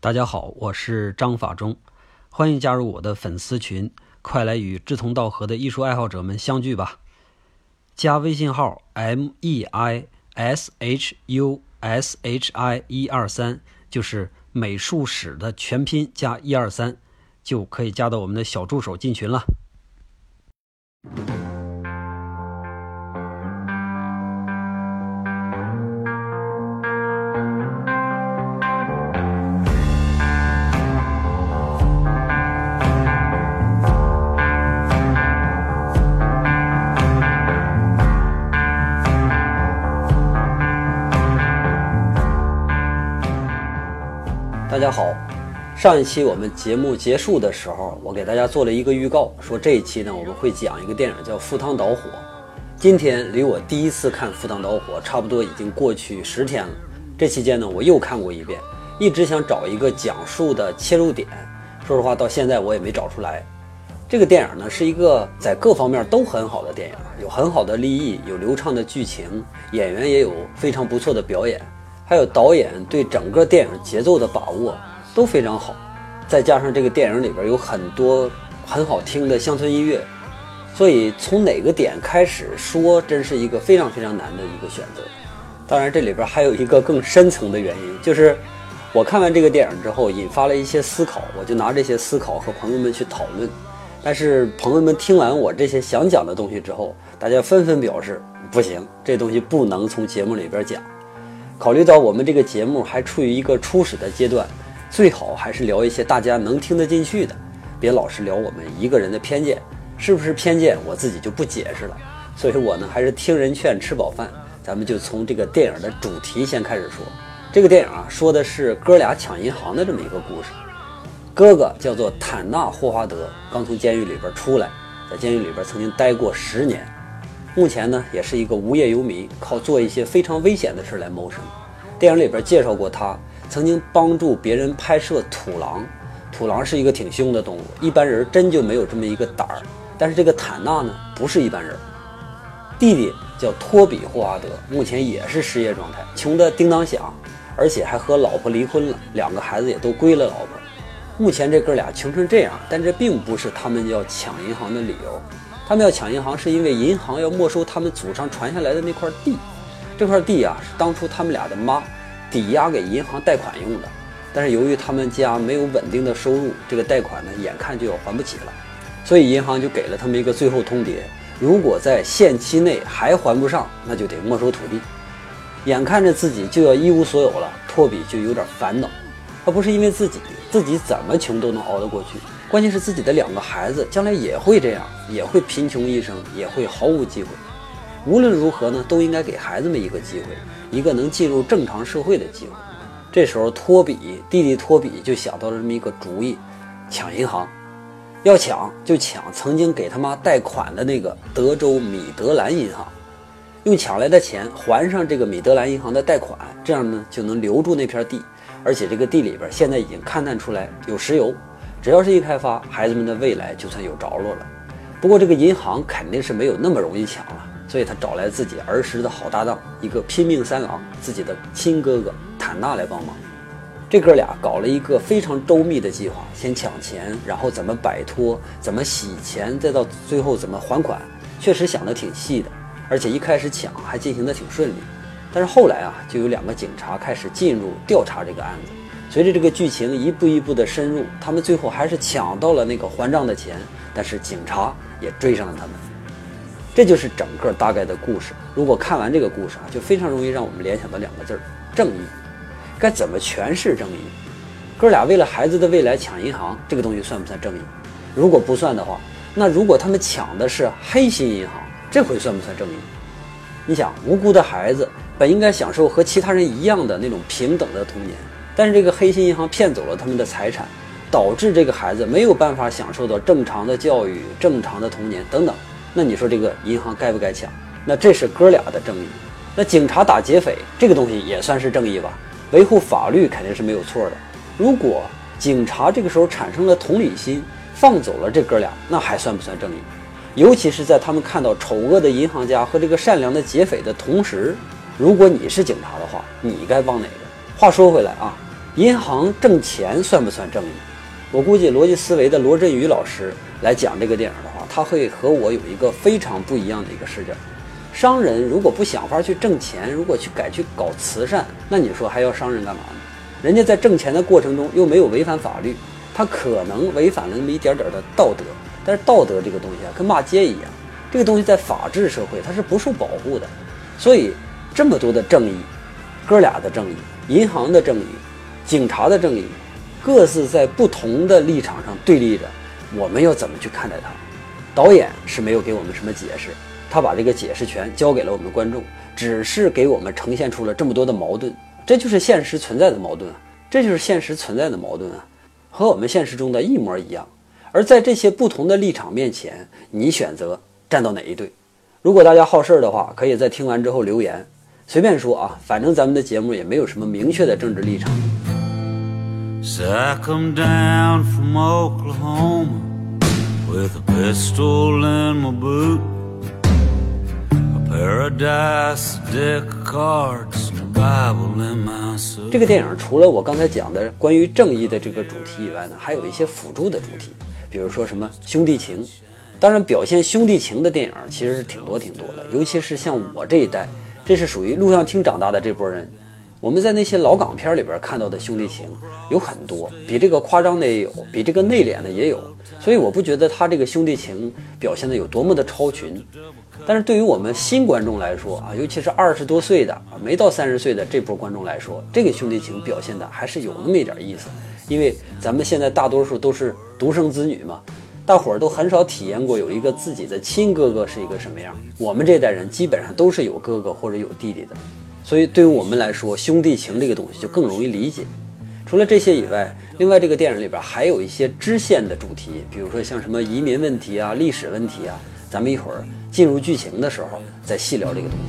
大家好，我是张法中，欢迎加入我的粉丝群，快来与志同道合的艺术爱好者们相聚吧！加微信号 m e i s h u s h i 一二三，就是美术史的全拼加一二三，就可以加到我们的小助手进群了。上一期我们节目结束的时候，我给大家做了一个预告，说这一期呢我们会讲一个电影叫《赴汤蹈火》。今天离我第一次看《赴汤蹈火》差不多已经过去十天了，这期间呢我又看过一遍，一直想找一个讲述的切入点，说实话到现在我也没找出来。这个电影呢是一个在各方面都很好的电影，有很好的立意，有流畅的剧情，演员也有非常不错的表演。还有导演对整个电影节奏的把握都非常好，再加上这个电影里边有很多很好听的乡村音乐，所以从哪个点开始说，真是一个非常非常难的一个选择。当然，这里边还有一个更深层的原因，就是我看完这个电影之后，引发了一些思考，我就拿这些思考和朋友们去讨论。但是朋友们听完我这些想讲的东西之后，大家纷纷表示不行，这东西不能从节目里边讲。考虑到我们这个节目还处于一个初始的阶段，最好还是聊一些大家能听得进去的，别老是聊我们一个人的偏见，是不是偏见我自己就不解释了。所以我呢还是听人劝，吃饱饭，咱们就从这个电影的主题先开始说。这个电影啊说的是哥俩抢银行的这么一个故事。哥哥叫做坦纳·霍华德，刚从监狱里边出来，在监狱里边曾经待过十年。目前呢，也是一个无业游民，靠做一些非常危险的事来谋生。电影里边介绍过他，曾经帮助别人拍摄土狼。土狼是一个挺凶的动物，一般人真就没有这么一个胆儿。但是这个坦纳呢，不是一般人。弟弟叫托比·霍华德，目前也是失业状态，穷得叮当响，而且还和老婆离婚了，两个孩子也都归了老婆。目前这哥俩穷成这样，但这并不是他们要抢银行的理由。他们要抢银行，是因为银行要没收他们祖上传下来的那块地。这块地啊，是当初他们俩的妈抵押给银行贷款用的。但是由于他们家没有稳定的收入，这个贷款呢，眼看就要还不起了，所以银行就给了他们一个最后通牒：如果在限期内还还不上，那就得没收土地。眼看着自己就要一无所有了，托比就有点烦恼。他不是因为自己，自己怎么穷都能熬得过去。关键是自己的两个孩子将来也会这样，也会贫穷一生，也会毫无机会。无论如何呢，都应该给孩子们一个机会，一个能进入正常社会的机会。这时候，托比弟弟托比就想到了这么一个主意：抢银行。要抢就抢曾经给他妈贷款的那个德州米德兰银行，用抢来的钱还上这个米德兰银行的贷款，这样呢就能留住那片地。而且这个地里边现在已经勘探出来有石油。只要是一开发，孩子们的未来就算有着落了。不过这个银行肯定是没有那么容易抢了，所以他找来自己儿时的好搭档，一个拼命三郎，自己的亲哥哥坦纳来帮忙。这哥俩搞了一个非常周密的计划，先抢钱，然后怎么摆脱，怎么洗钱，再到最后怎么还款，确实想得挺细的。而且一开始抢还进行得挺顺利，但是后来啊，就有两个警察开始进入调查这个案子。随着这个剧情一步一步的深入，他们最后还是抢到了那个还账的钱，但是警察也追上了他们。这就是整个大概的故事。如果看完这个故事啊，就非常容易让我们联想到两个字儿：正义。该怎么诠释正义？哥俩为了孩子的未来抢银行，这个东西算不算正义？如果不算的话，那如果他们抢的是黑心银行，这回算不算正义？你想，无辜的孩子本应该享受和其他人一样的那种平等的童年。但是这个黑心银行骗走了他们的财产，导致这个孩子没有办法享受到正常的教育、正常的童年等等。那你说这个银行该不该抢？那这是哥俩的正义。那警察打劫匪这个东西也算是正义吧？维护法律肯定是没有错的。如果警察这个时候产生了同理心，放走了这哥俩，那还算不算正义？尤其是在他们看到丑恶的银行家和这个善良的劫匪的同时，如果你是警察的话，你该帮哪个？话说回来啊。银行挣钱算不算正义？我估计逻辑思维的罗振宇老师来讲这个电影的话，他会和我有一个非常不一样的一个视角。商人如果不想法去挣钱，如果去改去搞慈善，那你说还要商人干嘛呢？人家在挣钱的过程中又没有违反法律，他可能违反了那么一点点的道德，但是道德这个东西啊，跟骂街一样，这个东西在法治社会它是不受保护的。所以这么多的正义，哥俩的正义，银行的正义，警察的正义，各自在不同的立场上对立着，我们要怎么去看待它？导演是没有给我们什么解释。他把这个解释权交给了我们观众，只是给我们呈现出了这么多的矛盾，这就是现实存在的矛盾啊！这就是现实存在的矛盾啊，和我们现实中的一模一样。而在这些不同的立场面前，你选择站到哪一队？如果大家好事儿的话，可以在听完之后留言，随便说啊，反正咱们的节目也没有什么明确的政治立场。Circum down from Oklahoma with a pistol and a book 这个电影除了我刚才讲的关于正义的这个主题以外呢，还有一些辅助的主题，比如说什么兄弟情。当然，表现兄弟情的电影其实是挺多挺多的，尤其是像我这一代，这是属于录像厅长大的这波人。我们在那些老港片里边看到的兄弟情有很多，比这个夸张的也有，比这个内敛的也有。所以我不觉得他这个兄弟情表现的有多么的超群。但是对于我们新观众来说啊，尤其是二十多岁的没到三十岁的这波观众来说，这个兄弟情表现的还是有那么一点意思。因为咱们现在大多数都是独生子女嘛，大伙儿都很少体验过有一个自己的亲哥哥是一个什么样。我们这代人基本上都是有哥哥或者有弟弟的。所以，对于我们来说，兄弟情这个东西就更容易理解。除了这些以外，另外这个电影里边还有一些支线的主题，比如说像什么移民问题啊、历史问题啊，咱们一会儿进入剧情的时候再细聊这个东西。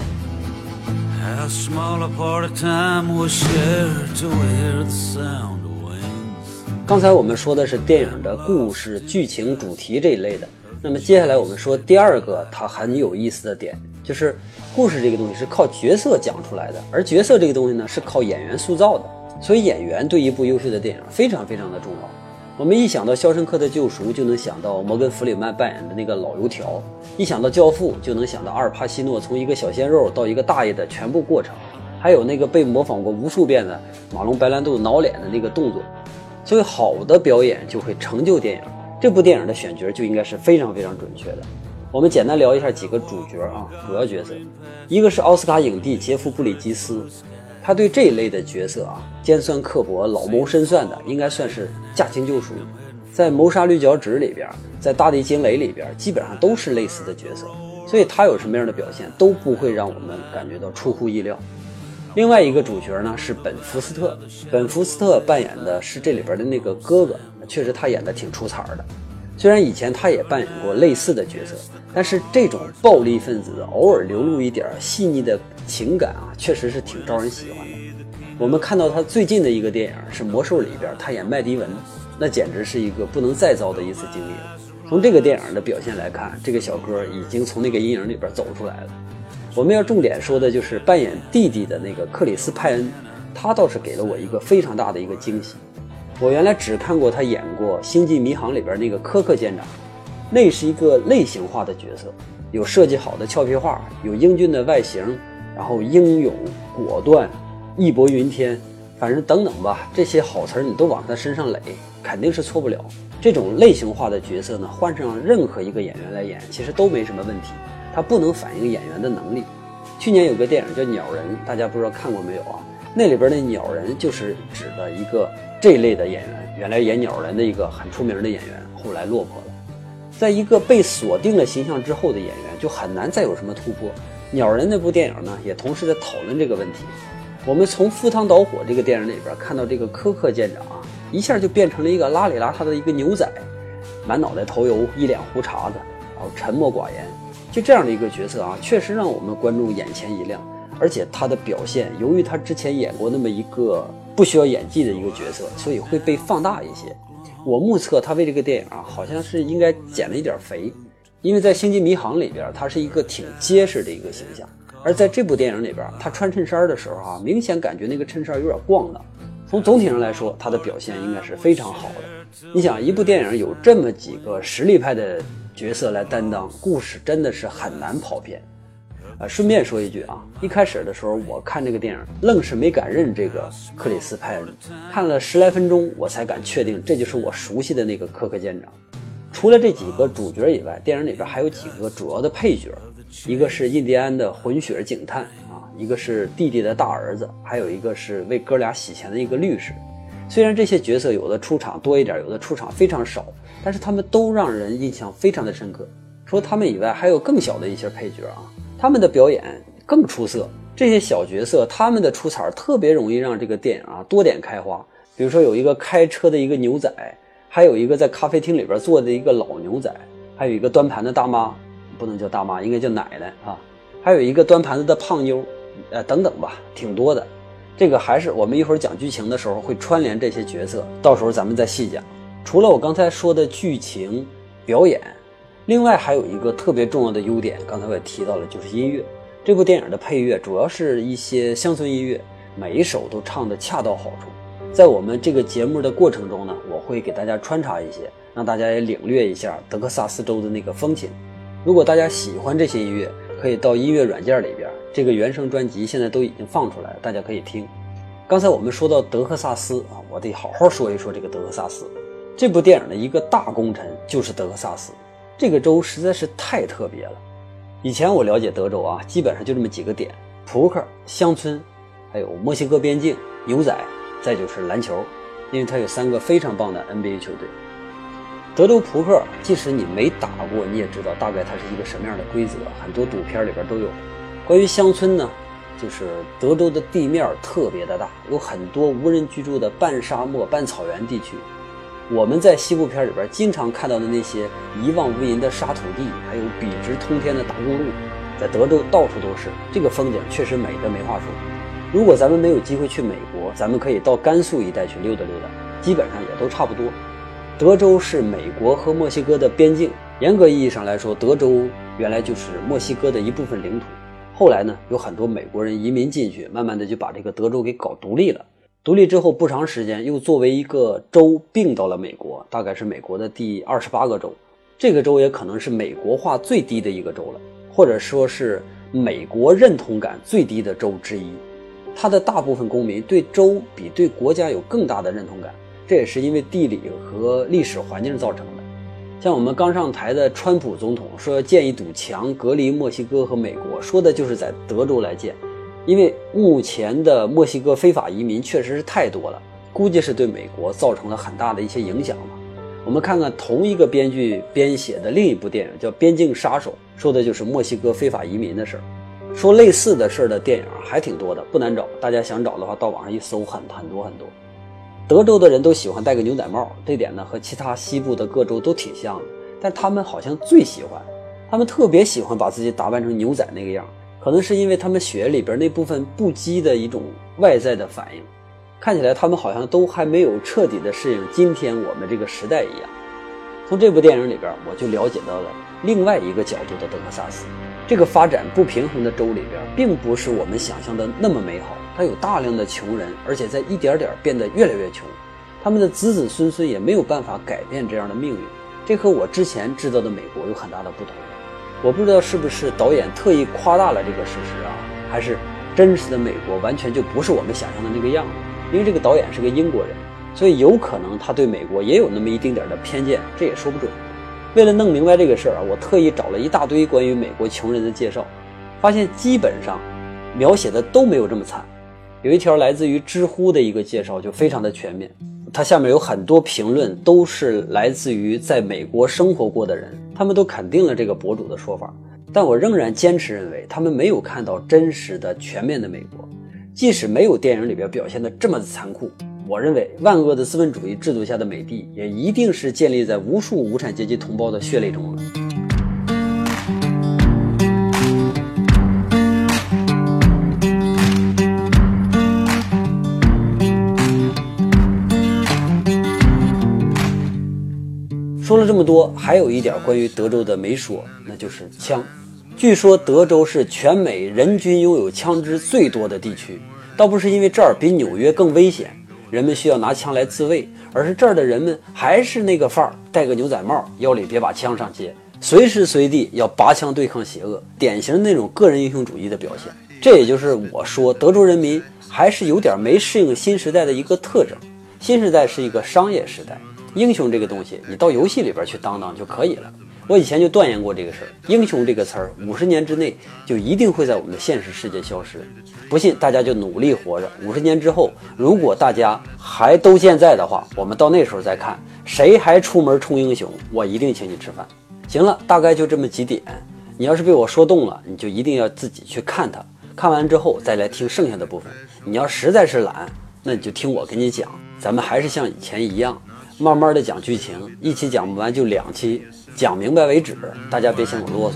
刚才我们说的是电影的故事、剧情、主题这一类的，那么接下来我们说第二个它很有意思的点。就是故事这个东西是靠角色讲出来的，而角色这个东西呢是靠演员塑造的，所以演员对一部优秀的电影非常非常的重要。我们一想到《肖申克的救赎》，就能想到摩根·弗里曼扮演的那个老油条；一想到《教父》，就能想到阿尔帕西诺从一个小鲜肉到一个大爷的全部过程，还有那个被模仿过无数遍的马龙·白兰度挠脸的那个动作。所以，好的表演就会成就电影。这部电影的选角就应该是非常非常准确的。我们简单聊一下几个主角啊，主要角色，一个是奥斯卡影帝杰夫·布里吉斯，他对这一类的角色啊，尖酸刻薄、老谋深算的，应该算是驾轻就熟。在《谋杀绿脚趾》里边，在《大地惊雷》里边，基本上都是类似的角色，所以他有什么样的表现都不会让我们感觉到出乎意料。另外一个主角呢是本·福斯特，本·福斯特扮演的是这里边的那个哥哥，确实他演的挺出彩的。虽然以前他也扮演过类似的角色。但是这种暴力分子偶尔流露一点细腻的情感啊，确实是挺招人喜欢的。我们看到他最近的一个电影是《魔兽》里边，他演麦迪文，那简直是一个不能再糟的一次经历了。从这个电影的表现来看，这个小哥已经从那个阴影里边走出来了。我们要重点说的就是扮演弟弟的那个克里斯派恩，他倒是给了我一个非常大的一个惊喜。我原来只看过他演过《星际迷航》里边那个科克舰长。那是一个类型化的角色，有设计好的俏皮话，有英俊的外形，然后英勇果断、义薄云天，反正等等吧，这些好词儿你都往他身上垒，肯定是错不了。这种类型化的角色呢，换上任何一个演员来演，其实都没什么问题。他不能反映演员的能力。去年有个电影叫《鸟人》，大家不知道看过没有啊？那里边的鸟人就是指的一个这类的演员，原来演鸟人的一个很出名的演员，后来落魄了。在一个被锁定了形象之后的演员，就很难再有什么突破。鸟人那部电影呢，也同时在讨论这个问题。我们从《赴汤蹈火》这个电影里边看到，这个柯克舰长啊，一下就变成了一个邋里邋遢的一个牛仔，满脑袋头油，一脸胡茬子，然后沉默寡言，就这样的一个角色啊，确实让我们观众眼前一亮。而且他的表现，由于他之前演过那么一个不需要演技的一个角色，所以会被放大一些。我目测他为这个电影啊，好像是应该减了一点肥，因为在《星际迷航》里边，他是一个挺结实的一个形象，而在这部电影里边，他穿衬衫的时候啊，明显感觉那个衬衫有点咣当，从总体上来说，他的表现应该是非常好的。你想，一部电影有这么几个实力派的角色来担当，故事真的是很难跑偏。呃，顺便说一句啊，一开始的时候我看这个电影，愣是没敢认这个克里斯派恩，看了十来分钟，我才敢确定这就是我熟悉的那个柯克舰长。除了这几个主角以外，电影里边还有几个主要的配角，一个是印第安的混血警探啊，一个是弟弟的大儿子，还有一个是为哥俩洗钱的一个律师。虽然这些角色有的出场多一点，有的出场非常少，但是他们都让人印象非常的深刻。除了他们以外，还有更小的一些配角啊。他们的表演更出色，这些小角色他们的出彩特别容易让这个电影啊多点开花。比如说有一个开车的一个牛仔，还有一个在咖啡厅里边坐的一个老牛仔，还有一个端盘的大妈，不能叫大妈，应该叫奶奶啊，还有一个端盘子的胖妞，呃等等吧，挺多的。这个还是我们一会儿讲剧情的时候会串联这些角色，到时候咱们再细讲。除了我刚才说的剧情表演。另外还有一个特别重要的优点，刚才我也提到了，就是音乐。这部电影的配乐主要是一些乡村音乐，每一首都唱得恰到好处。在我们这个节目的过程中呢，我会给大家穿插一些，让大家也领略一下德克萨斯州的那个风情。如果大家喜欢这些音乐，可以到音乐软件里边，这个原声专辑现在都已经放出来了，大家可以听。刚才我们说到德克萨斯啊，我得好好说一说这个德克萨斯。这部电影的一个大功臣就是德克萨斯。这个州实在是太特别了。以前我了解德州啊，基本上就这么几个点：扑克、乡村，还有墨西哥边境、牛仔，再就是篮球。因为它有三个非常棒的 NBA 球队。德州扑克，即使你没打过，你也知道大概它是一个什么样的规则，很多赌片里边都有。关于乡村呢，就是德州的地面特别的大，有很多无人居住的半沙漠、半草原地区。我们在西部片里边经常看到的那些一望无垠的沙土地，还有笔直通天的大公路，在德州到处都是。这个风景确实美的没话说。如果咱们没有机会去美国，咱们可以到甘肃一带去溜达溜达，基本上也都差不多。德州是美国和墨西哥的边境，严格意义上来说，德州原来就是墨西哥的一部分领土。后来呢，有很多美国人移民进去，慢慢的就把这个德州给搞独立了。独立之后不长时间，又作为一个州并到了美国，大概是美国的第二十八个州。这个州也可能是美国化最低的一个州了，或者说是美国认同感最低的州之一。它的大部分公民对州比对国家有更大的认同感，这也是因为地理和历史环境造成的。像我们刚上台的川普总统说要建一堵墙隔离墨西哥和美国，说的就是在德州来建。因为目前的墨西哥非法移民确实是太多了，估计是对美国造成了很大的一些影响吧。我们看看同一个编剧编写的另一部电影叫《边境杀手》，说的就是墨西哥非法移民的事儿。说类似的事儿的电影还挺多的，不难找。大家想找的话，到网上一搜，很很多很多。德州的人都喜欢戴个牛仔帽，这点呢和其他西部的各州都挺像的。但他们好像最喜欢，他们特别喜欢把自己打扮成牛仔那个样。可能是因为他们血里边那部分不羁的一种外在的反应，看起来他们好像都还没有彻底的适应今天我们这个时代一样。从这部电影里边，我就了解到了另外一个角度的德克萨斯。这个发展不平衡的州里边，并不是我们想象的那么美好，它有大量的穷人，而且在一点点变得越来越穷，他们的子子孙孙也没有办法改变这样的命运。这和我之前知道的美国有很大的不同。我不知道是不是导演特意夸大了这个事实啊，还是真实的美国完全就不是我们想象的那个样子？因为这个导演是个英国人，所以有可能他对美国也有那么一丁点的偏见，这也说不准。为了弄明白这个事儿啊，我特意找了一大堆关于美国穷人的介绍，发现基本上描写的都没有这么惨。有一条来自于知乎的一个介绍就非常的全面，它下面有很多评论都是来自于在美国生活过的人。他们都肯定了这个博主的说法，但我仍然坚持认为他们没有看到真实的、全面的美国。即使没有电影里边表现的这么残酷，我认为万恶的资本主义制度下的美帝也一定是建立在无数无产阶级同胞的血泪中。了么多，还有一点关于德州的没说，那就是枪。据说德州是全美人均拥有枪支最多的地区，倒不是因为这儿比纽约更危险，人们需要拿枪来自卫，而是这儿的人们还是那个范儿，戴个牛仔帽，腰里别把枪上街，随时随地要拔枪对抗邪恶，典型那种个人英雄主义的表现。这也就是我说德州人民还是有点没适应新时代的一个特征。新时代是一个商业时代，英雄这个东西，你到游戏里边去当当就可以了。我以前就断言过这个事儿，英雄这个词儿，五十年之内就一定会在我们的现实世界消失。不信，大家就努力活着。五十年之后，如果大家还都健在的话，我们到那时候再看谁还出门冲英雄，我一定请你吃饭。行了，大概就这么几点。你要是被我说动了，你就一定要自己去看它。看完之后再来听剩下的部分。你要实在是懒，那你就听我跟你讲。咱们还是像以前一样，慢慢的讲剧情，一期讲不完就两期。讲明白为止，大家别嫌我啰嗦。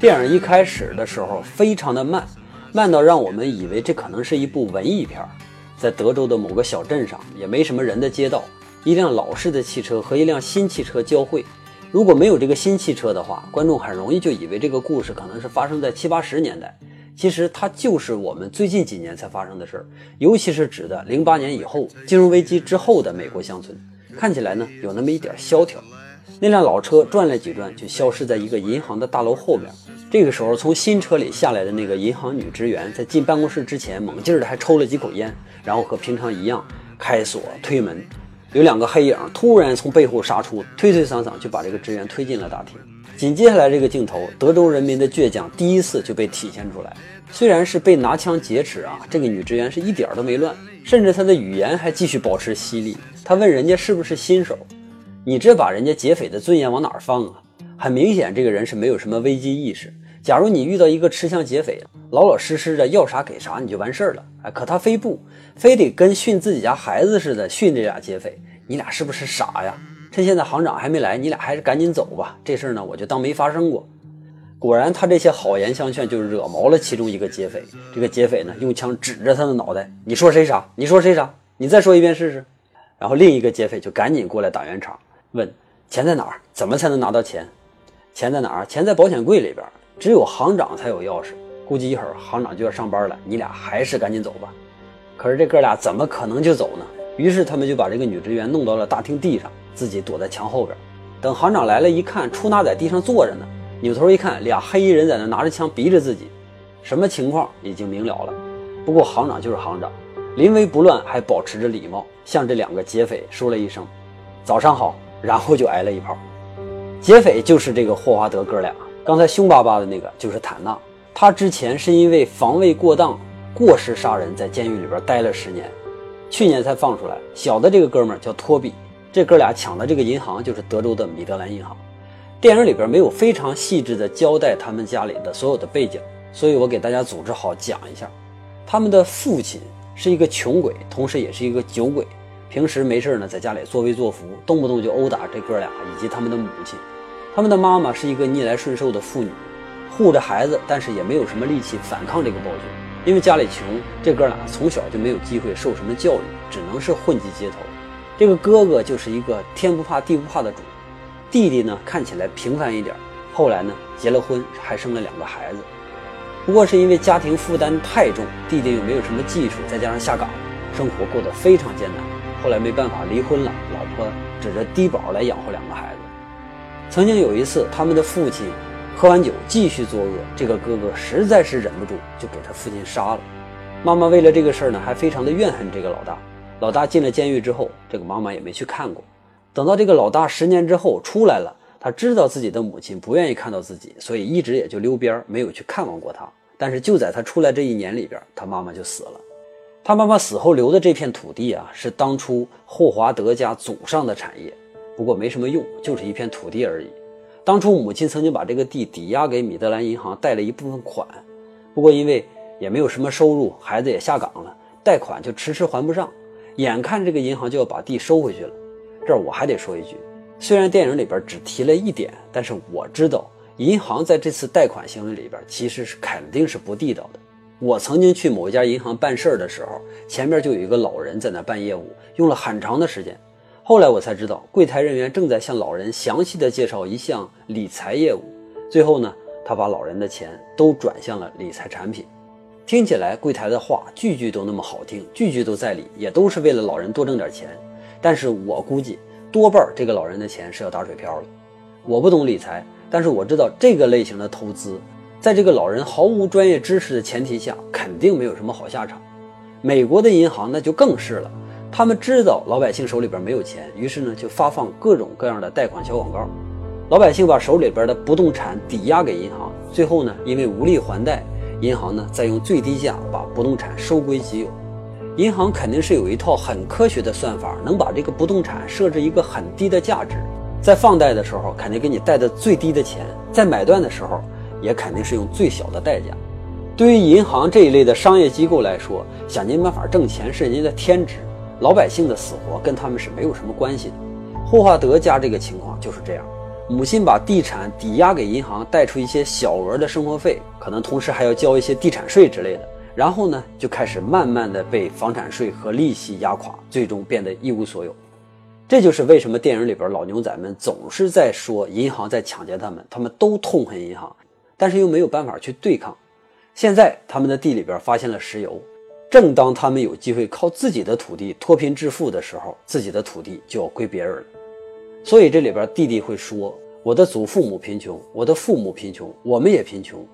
电影一开始的时候非常的慢，慢到让我们以为这可能是一部文艺片。在德州的某个小镇上，也没什么人的街道，一辆老式的汽车和一辆新汽车交汇。如果没有这个新汽车的话，观众很容易就以为这个故事可能是发生在七八十年代。其实它就是我们最近几年才发生的事儿，尤其是指的零八年以后金融危机之后的美国乡村，看起来呢有那么一点萧条。那辆老车转了几转，就消失在一个银行的大楼后面。这个时候，从新车里下来的那个银行女职员，在进办公室之前，猛劲儿的还抽了几口烟，然后和平常一样开锁推门。有两个黑影突然从背后杀出，推推搡搡就把这个职员推进了大厅。紧接下来这个镜头，德州人民的倔强第一次就被体现出来。虽然是被拿枪劫持啊，这个女职员是一点都没乱，甚至她的语言还继续保持犀利。她问人家是不是新手，你这把人家劫匪的尊严往哪放啊？很明显，这个人是没有什么危机意识。假如你遇到一个持枪劫匪，老老实实的要啥给啥，你就完事儿了。哎，可他非不，非得跟训自己家孩子似的训这俩劫匪，你俩是不是傻呀？趁现在行长还没来，你俩还是赶紧走吧。这事儿呢，我就当没发生过。果然，他这些好言相劝就惹毛了其中一个劫匪。这个劫匪呢，用枪指着他的脑袋：“你说谁傻？你说谁傻？你再说一遍试试。”然后另一个劫匪就赶紧过来打圆场，问：“钱在哪儿？怎么才能拿到钱？钱在哪儿？钱在保险柜里边。只有行长才有钥匙。估计一会儿行长就要上班了，你俩还是赶紧走吧。”可是这哥俩怎么可能就走呢？于是他们就把这个女职员弄到了大厅地上。自己躲在墙后边，等行长来了，一看出纳在地上坐着呢，扭头一看，俩黑衣人在那拿着枪逼着自己，什么情况已经明了了。不过行长就是行长，临危不乱，还保持着礼貌，向这两个劫匪说了一声“早上好”，然后就挨了一炮。劫匪就是这个霍华德哥俩，刚才凶巴巴的那个就是坦纳，他之前是因为防卫过当、过失杀人，在监狱里边待了十年，去年才放出来。小的这个哥们儿叫托比。这哥俩抢的这个银行就是德州的米德兰银行。电影里边没有非常细致的交代他们家里的所有的背景，所以我给大家组织好讲一下。他们的父亲是一个穷鬼，同时也是一个酒鬼，平时没事呢在家里作威作福，动不动就殴打这哥俩以及他们的母亲。他们的妈妈是一个逆来顺受的妇女，护着孩子，但是也没有什么力气反抗这个暴君，因为家里穷，这哥俩从小就没有机会受什么教育，只能是混迹街头。这个哥哥就是一个天不怕地不怕的主，弟弟呢看起来平凡一点，后来呢结了婚，还生了两个孩子。不过是因为家庭负担太重，弟弟又没有什么技术，再加上下岗，生活过得非常艰难。后来没办法离婚了，老婆指着低保来养活两个孩子。曾经有一次，他们的父亲喝完酒继续作恶，这个哥哥实在是忍不住，就给他父亲杀了。妈妈为了这个事儿呢，还非常的怨恨这个老大。老大进了监狱之后，这个妈妈也没去看过。等到这个老大十年之后出来了，他知道自己的母亲不愿意看到自己，所以一直也就溜边，没有去看望过他。但是就在他出来这一年里边，他妈妈就死了。他妈妈死后留的这片土地啊，是当初霍华德家祖上的产业，不过没什么用，就是一片土地而已。当初母亲曾经把这个地抵押给米德兰银行贷了一部分款，不过因为也没有什么收入，孩子也下岗了，贷款就迟迟还不上。眼看这个银行就要把地收回去了，这儿我还得说一句，虽然电影里边只提了一点，但是我知道银行在这次贷款行为里边其实是肯定是不地道的。我曾经去某一家银行办事儿的时候，前面就有一个老人在那办业务，用了很长的时间。后来我才知道，柜台人员正在向老人详细的介绍一项理财业务。最后呢，他把老人的钱都转向了理财产品。听起来柜台的话句句都那么好听，句句都在理，也都是为了老人多挣点钱。但是我估计多半这个老人的钱是要打水漂了。我不懂理财，但是我知道这个类型的投资，在这个老人毫无专业知识的前提下，肯定没有什么好下场。美国的银行那就更是了，他们知道老百姓手里边没有钱，于是呢就发放各种各样的贷款小广告，老百姓把手里边的不动产抵押给银行，最后呢因为无力还贷。银行呢，再用最低价把不动产收归己有。银行肯定是有一套很科学的算法，能把这个不动产设置一个很低的价值，在放贷的时候肯定给你贷的最低的钱，在买断的时候也肯定是用最小的代价。对于银行这一类的商业机构来说，想尽办法挣钱是人家的天职，老百姓的死活跟他们是没有什么关系的。霍华德家这个情况就是这样。母亲把地产抵押给银行，贷出一些小额的生活费，可能同时还要交一些地产税之类的。然后呢，就开始慢慢的被房产税和利息压垮，最终变得一无所有。这就是为什么电影里边老牛仔们总是在说银行在抢劫他们，他们都痛恨银行，但是又没有办法去对抗。现在他们的地里边发现了石油，正当他们有机会靠自己的土地脱贫致富的时候，自己的土地就要归别人了。所以这里边弟弟会说：“我的祖父母贫穷，我的父母贫穷，我们也贫穷。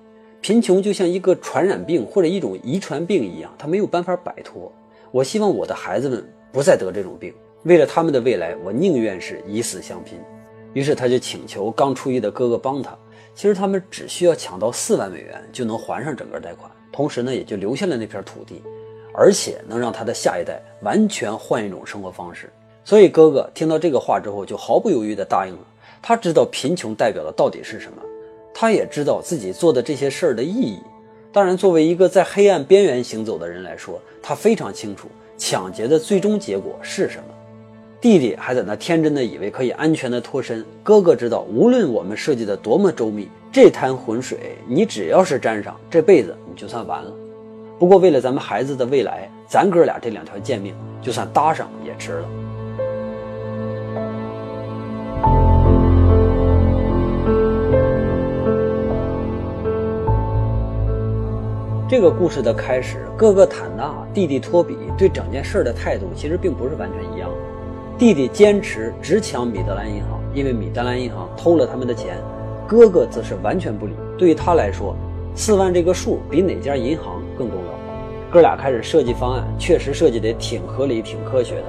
贫穷就像一个传染病或者一种遗传病一样，他没有办法摆脱。我希望我的孩子们不再得这种病。为了他们的未来，我宁愿是以死相拼。”于是他就请求刚出狱的哥哥帮他。其实他们只需要抢到四万美元就能还上整个贷款，同时呢也就留下了那片土地，而且能让他的下一代完全换一种生活方式。所以哥哥听到这个话之后，就毫不犹豫地答应了。他知道贫穷代表的到底是什么，他也知道自己做的这些事儿的意义。当然，作为一个在黑暗边缘行走的人来说，他非常清楚抢劫的最终结果是什么。弟弟还在那天真的以为可以安全的脱身。哥哥知道，无论我们设计的多么周密，这滩浑水你只要是沾上，这辈子你就算完了。不过，为了咱们孩子的未来，咱哥俩这两条贱命，就算搭上也值了。这个故事的开始，哥哥坦纳、弟弟托比对整件事的态度其实并不是完全一样。弟弟坚持只抢米德兰银行，因为米德兰银行偷了他们的钱。哥哥则是完全不理。对于他来说，四万这个数比哪家银行。哥俩开始设计方案，确实设计得挺合理、挺科学的。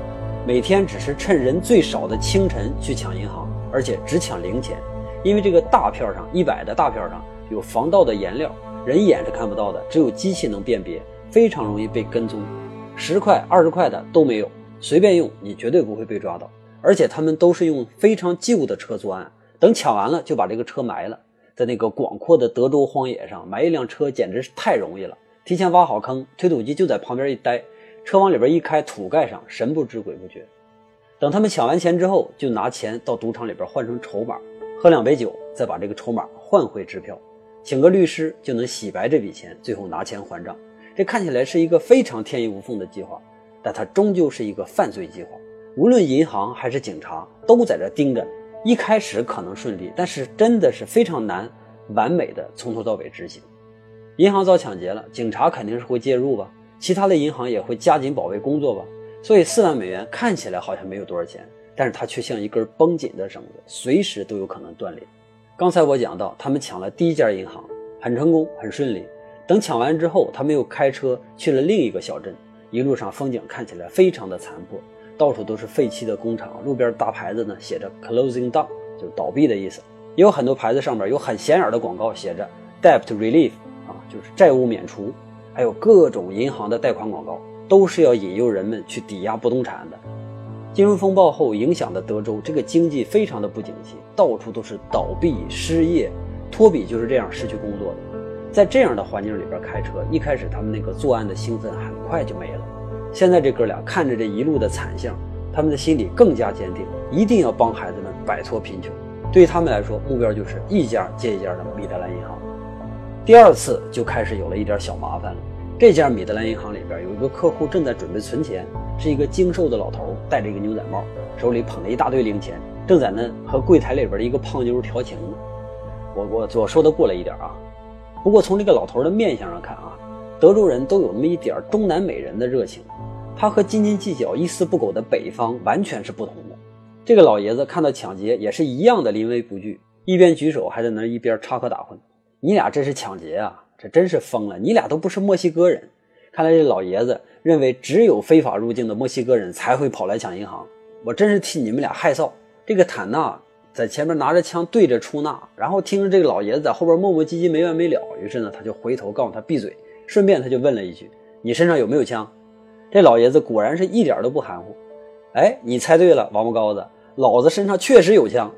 每天只是趁人最少的清晨去抢银行，而且只抢零钱，因为这个大票上一百的大票上有防盗的颜料。人眼是看不到的，只有机器能辨别，非常容易被跟踪。十块、二十块的都没有，随便用，你绝对不会被抓到。而且他们都是用非常旧的车作案，等抢完了就把这个车埋了。在那个广阔的德州荒野上埋一辆车，简直是太容易了。提前挖好坑，推土机就在旁边一待，车往里边一开，土盖上，神不知鬼不觉。等他们抢完钱之后，就拿钱到赌场里边换成筹码，喝两杯酒，再把这个筹码换回支票。请个律师就能洗白这笔钱，最后拿钱还账。这看起来是一个非常天衣无缝的计划，但它终究是一个犯罪计划。无论银行还是警察都在这盯着。一开始可能顺利，但是真的是非常难完美的从头到尾执行。银行遭抢劫了，警察肯定是会介入吧？其他的银行也会加紧保卫工作吧？所以四万美元看起来好像没有多少钱，但是它却像一根绷紧的绳子，随时都有可能断裂。刚才我讲到，他们抢了第一家银行，很成功，很顺利。等抢完之后，他们又开车去了另一个小镇，一路上风景看起来非常的残破，到处都是废弃的工厂，路边大牌子呢写着 “closing down”，就是倒闭的意思。也有很多牌子上面有很显眼的广告，写着 “debt relief”，就是债务免除。还有各种银行的贷款广告，都是要引诱人们去抵押不动产的。金融风暴后影响的德州，这个经济非常的不景气，到处都是倒闭、失业。托比就是这样失去工作的。在这样的环境里边开车，一开始他们那个作案的兴奋很快就没了。现在这哥俩看着这一路的惨象，他们的心里更加坚定，一定要帮孩子们摆脱贫穷。对于他们来说，目标就是一家接一家的米德兰银行。第二次就开始有了一点小麻烦了。这家米德兰银行里边有一个客户正在准备存钱。是一个精瘦的老头，戴着一个牛仔帽，手里捧着一大堆零钱，正在那和柜台里边的一个胖妞调情呢。我我我说的过了一点啊。不过从这个老头的面相上看啊，德州人都有那么一点中南美人的热情，他和斤斤计较、一丝不苟的北方完全是不同的。这个老爷子看到抢劫也是一样的临危不惧，一边举手还在那一边插科打诨。你俩这是抢劫啊？这真是疯了！你俩都不是墨西哥人，看来这老爷子认为只有非法入境的墨西哥人才会跑来抢银行。我真是替你们俩害臊。这个坦纳在前面拿着枪对着出纳，然后听着这个老爷子在后边磨磨唧唧没完没了。于是呢，他就回头告诉他闭嘴，顺便他就问了一句：“你身上有没有枪？”这老爷子果然是一点都不含糊。哎，你猜对了，王八羔子，老子身上确实有枪。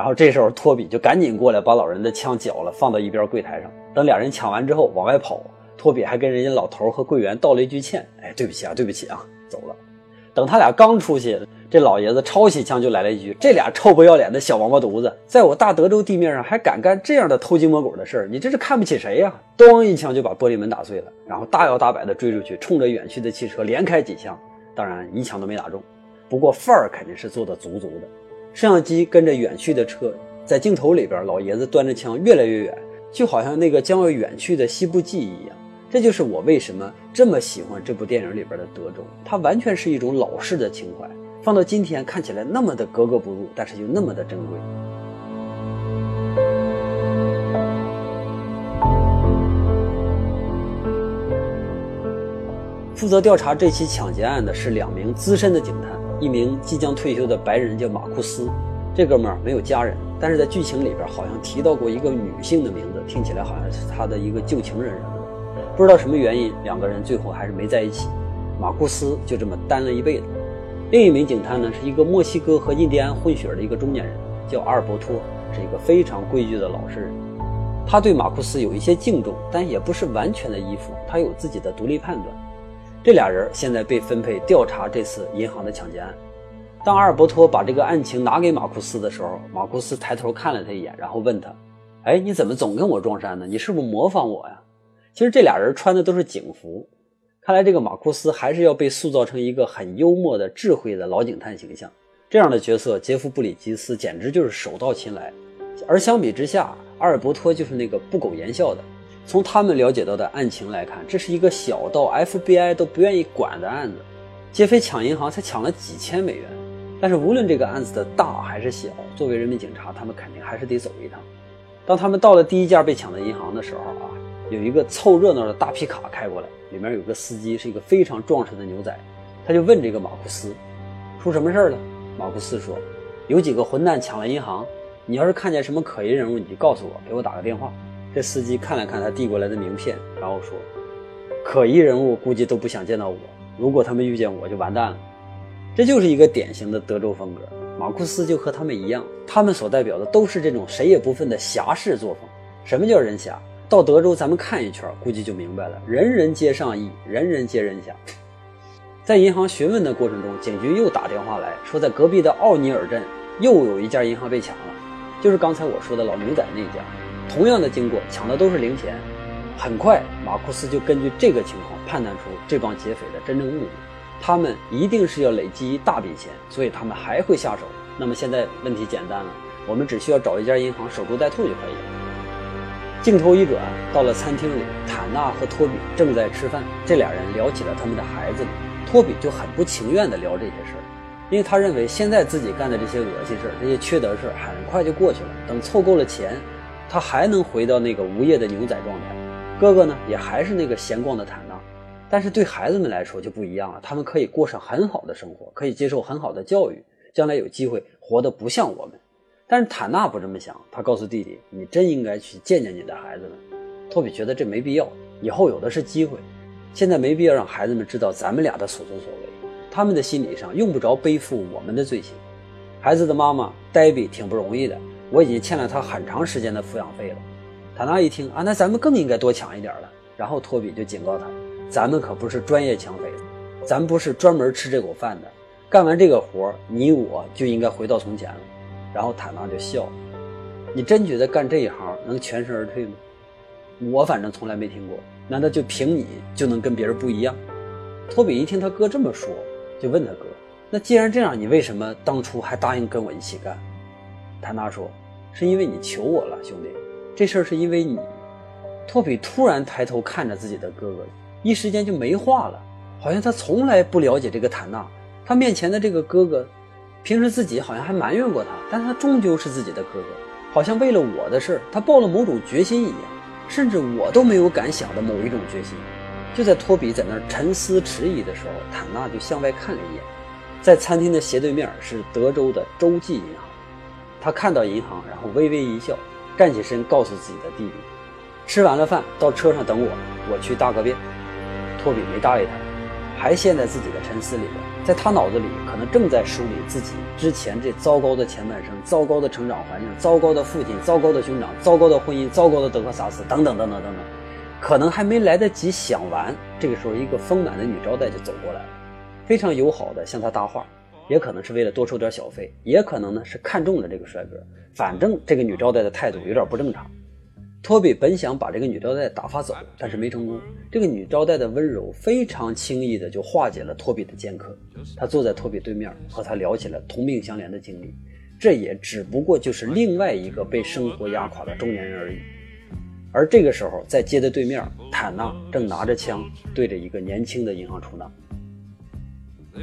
然后这时候，托比就赶紧过来把老人的枪缴了，放到一边柜台上。等俩人抢完之后往外跑，托比还跟人家老头和柜员道了一句歉：“哎，对不起啊，对不起啊，走了。”等他俩刚出去，这老爷子抄起枪就来了一句：“这俩臭不要脸的小王八犊子，在我大德州地面上还敢干这样的偷鸡摸狗的事儿，你这是看不起谁呀？”咣一枪就把玻璃门打碎了，然后大摇大摆地追出去，冲着远去的汽车连开几枪，当然一枪都没打中，不过范儿肯定是做的足足的。摄像机跟着远去的车，在镜头里边，老爷子端着枪越来越远，就好像那个将要远去的西部记忆一样。这就是我为什么这么喜欢这部电影里边的德州，它完全是一种老式的情怀，放到今天看起来那么的格格不入，但是又那么的珍贵。负责调查这起抢劫案的是两名资深的警探。一名即将退休的白人叫马库斯，这哥们儿没有家人，但是在剧情里边好像提到过一个女性的名字，听起来好像是他的一个旧情人什么的。不知道什么原因，两个人最后还是没在一起。马库斯就这么单了一辈子。另一名警探呢，是一个墨西哥和印第安混血的一个中年人，叫阿尔伯托，是一个非常规矩的老实人。他对马库斯有一些敬重，但也不是完全的依附，他有自己的独立判断。这俩人现在被分配调查这次银行的抢劫案。当阿尔伯托把这个案情拿给马库斯的时候，马库斯抬头看了他一眼，然后问他：“哎，你怎么总跟我撞衫呢？你是不是模仿我呀？”其实这俩人穿的都是警服，看来这个马库斯还是要被塑造成一个很幽默的、智慧的老警探形象。这样的角色，杰夫·布里吉斯简直就是手到擒来。而相比之下，阿尔伯托就是那个不苟言笑的。从他们了解到的案情来看，这是一个小到 FBI 都不愿意管的案子。劫匪抢银行才抢了几千美元，但是无论这个案子的大还是小，作为人民警察，他们肯定还是得走一趟。当他们到了第一家被抢的银行的时候啊，有一个凑热闹的大皮卡开过来，里面有个司机是一个非常壮实的牛仔，他就问这个马库斯：“出什么事了？”马库斯说：“有几个混蛋抢了银行，你要是看见什么可疑人物，你就告诉我，给我打个电话。”这司机看了看他递过来的名片，然后说：“可疑人物估计都不想见到我，如果他们遇见我就完蛋了。”这就是一个典型的德州风格。马库斯就和他们一样，他们所代表的都是这种谁也不分的侠士作风。什么叫人侠？到德州咱们看一圈，估计就明白了。人人皆上义，人人皆人侠。在银行询问的过程中，警局又打电话来说，在隔壁的奥尼尔镇又有一家银行被抢了，就是刚才我说的老牛仔那家。同样的经过，抢的都是零钱。很快，马库斯就根据这个情况判断出这帮劫匪的真正目的，他们一定是要累积一大笔钱，所以他们还会下手。那么现在问题简单了，我们只需要找一家银行守株待兔就可以了。镜头一转，到了餐厅里，坦纳和托比正在吃饭，这俩人聊起了他们的孩子。托比就很不情愿地聊这些事儿，因为他认为现在自己干的这些恶心事儿、这些缺德事儿很快就过去了，等凑够了钱。他还能回到那个无业的牛仔状态，哥哥呢也还是那个闲逛的坦纳，但是对孩子们来说就不一样了，他们可以过上很好的生活，可以接受很好的教育，将来有机会活得不像我们。但是坦纳不这么想，他告诉弟弟：“你真应该去见见你的孩子们。”托比觉得这没必要，以后有的是机会，现在没必要让孩子们知道咱们俩的所作所为，他们的心理上用不着背负我们的罪行。孩子的妈妈黛比挺不容易的。我已经欠了他很长时间的抚养费了。塔纳一听啊，那咱们更应该多抢一点了。然后托比就警告他：“咱们可不是专业抢匪，咱不是专门吃这口饭的。干完这个活，你我就应该回到从前了。”然后塔纳就笑：“你真觉得干这一行能全身而退吗？我反正从来没听过。难道就凭你就能跟别人不一样？”托比一听他哥这么说，就问他哥：“那既然这样，你为什么当初还答应跟我一起干？”坦纳说。是因为你求我了，兄弟。这事儿是因为你。托比突然抬头看着自己的哥哥，一时间就没话了，好像他从来不了解这个坦纳。他面前的这个哥哥，平时自己好像还埋怨过他，但他终究是自己的哥哥，好像为了我的事儿，他抱了某种决心一样，甚至我都没有敢想的某一种决心。就在托比在那儿沉思迟疑的时候，坦纳就向外看了一眼，在餐厅的斜对面是德州的洲际银行。他看到银行，然后微微一笑，站起身告诉自己的弟弟。吃完了饭，到车上等我，我去大个便。托比没搭理他，还陷在自己的沉思里边。在他脑子里，可能正在梳理自己之前这糟糕的前半生、糟糕的成长环境、糟糕的父亲、糟糕的兄长、糟糕的婚姻、糟糕的德克萨斯等等等等等等。可能还没来得及想完，这个时候一个丰满的女招待就走过来了，非常友好的向他搭话，也可能是为了多收点小费，也可能呢是看中了这个帅哥。反正这个女招待的态度有点不正常。托比本想把这个女招待打发走，但是没成功。这个女招待的温柔非常轻易的就化解了托比的尖刻。她坐在托比对面，和他聊起了同病相怜的经历。这也只不过就是另外一个被生活压垮的中年人而已。而这个时候，在街的对面，坦纳正拿着枪对着一个年轻的银行出纳。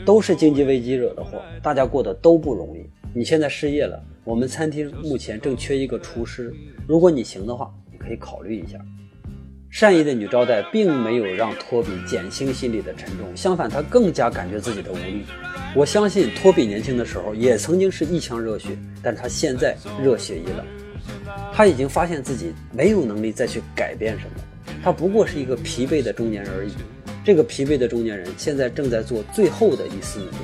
都是经济危机惹的祸，大家过得都不容易。你现在失业了，我们餐厅目前正缺一个厨师，如果你行的话。你可以考虑一下，善意的女招待并没有让托比减轻心里的沉重，相反，他更加感觉自己的无力。我相信托比年轻的时候也曾经是一腔热血，但他现在热血已冷，他已经发现自己没有能力再去改变什么，他不过是一个疲惫的中年人而已。这个疲惫的中年人现在正在做最后的一丝努力，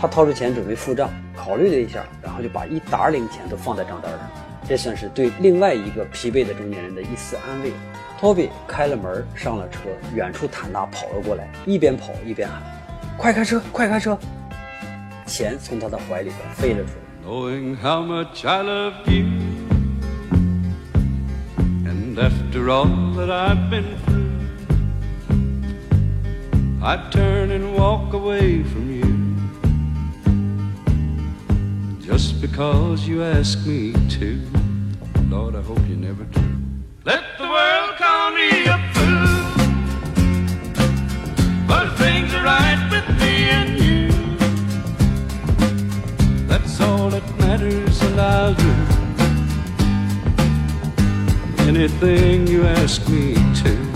他掏出钱准备付账，考虑了一下，然后就把一沓零钱都放在账单上。这算是对另外一个疲惫的中年人的一丝安慰。托比开了门，上了车。远处坦纳跑了过来，一边跑一边喊：“快开车，快开车！”钱从他的怀里边飞了出来。Lord, I hope you never do. Let the world call me a fool, but things are right with me and you. That's all that matters, and I'll do anything you ask me to.